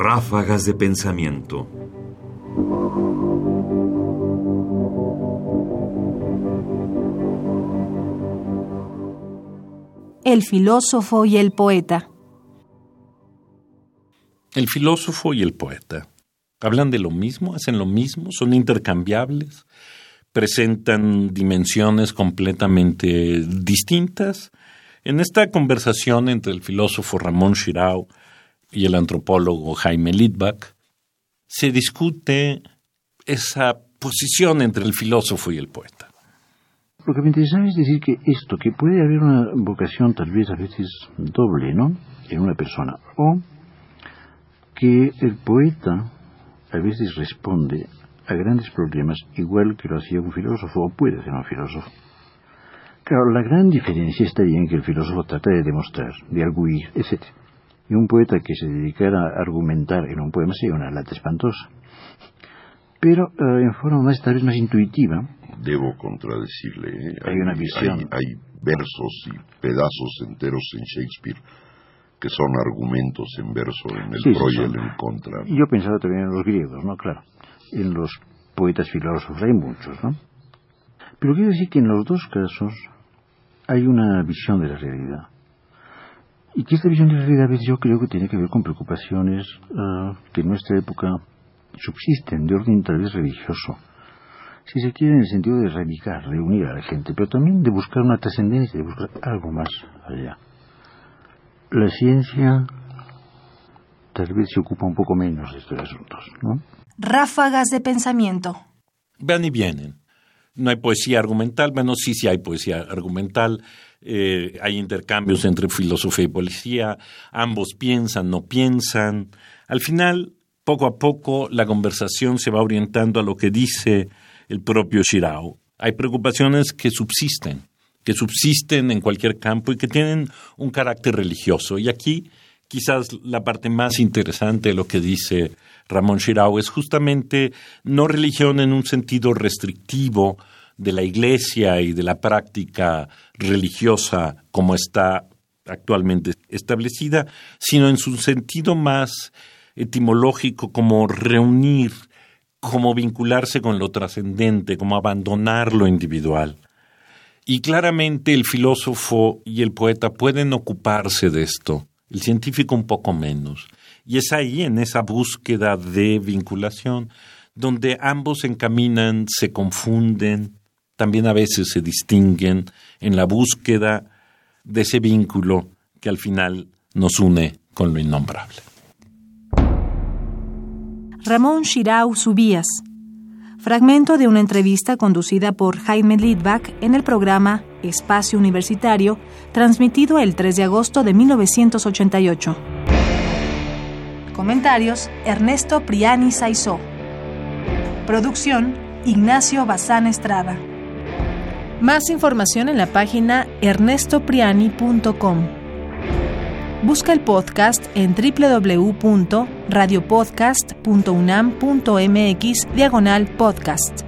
Ráfagas de pensamiento. El filósofo y el poeta. El filósofo y el poeta hablan de lo mismo, hacen lo mismo, son intercambiables, presentan dimensiones completamente distintas. En esta conversación entre el filósofo Ramón Shirao y el antropólogo Jaime Litvak, se discute esa posición entre el filósofo y el poeta. Lo que me interesa es decir que esto, que puede haber una vocación tal vez a veces doble, ¿no? En una persona. O que el poeta a veces responde a grandes problemas igual que lo hacía un filósofo o puede ser un filósofo. Claro, la gran diferencia está en que el filósofo trata de demostrar, de arguir, etc. Y un poeta que se dedicara a argumentar en un poema sería una lata espantosa. Pero eh, en forma más, tal vez más intuitiva. Debo contradecirle. ¿eh? Hay, una visión. Hay, hay versos y pedazos enteros en Shakespeare que son argumentos en verso en el pro y el en contra. Y yo pensaba también en los griegos, ¿no? Claro. En los poetas filósofos hay muchos, ¿no? Pero quiero decir que en los dos casos hay una visión de la realidad. Y que esta visión de la realidad yo creo que tiene que ver con preocupaciones uh, que en nuestra época subsisten de orden tal vez religioso. Si se quiere en el sentido de erradicar, reunir a la gente, pero también de buscar una trascendencia, de buscar algo más allá. La ciencia tal vez se ocupa un poco menos de estos asuntos, ¿no? Ráfagas de pensamiento. Van y vienen. No hay poesía argumental, bueno, sí, sí hay poesía argumental, eh, hay intercambios entre filosofía y poesía, ambos piensan, no piensan. Al final, poco a poco, la conversación se va orientando a lo que dice el propio Shirao. Hay preocupaciones que subsisten, que subsisten en cualquier campo y que tienen un carácter religioso. Y aquí quizás la parte más interesante de lo que dice Ramón Shirao es justamente no religión en un sentido restrictivo de la iglesia y de la práctica religiosa como está actualmente establecida, sino en su sentido más etimológico como reunir, como vincularse con lo trascendente, como abandonar lo individual. Y claramente el filósofo y el poeta pueden ocuparse de esto, el científico un poco menos. Y es ahí, en esa búsqueda de vinculación, donde ambos encaminan, se confunden, también a veces se distinguen en la búsqueda de ese vínculo que al final nos une con lo innombrable. Ramón Shirau Subías. Fragmento de una entrevista conducida por Jaime Lidbach en el programa Espacio Universitario, transmitido el 3 de agosto de 1988. Comentarios: Ernesto Priani Saizó. Producción: Ignacio Bazán Estrada. Más información en la página ernestopriani.com. Busca el podcast en www.radiopodcast.unam.mx diagonal podcast.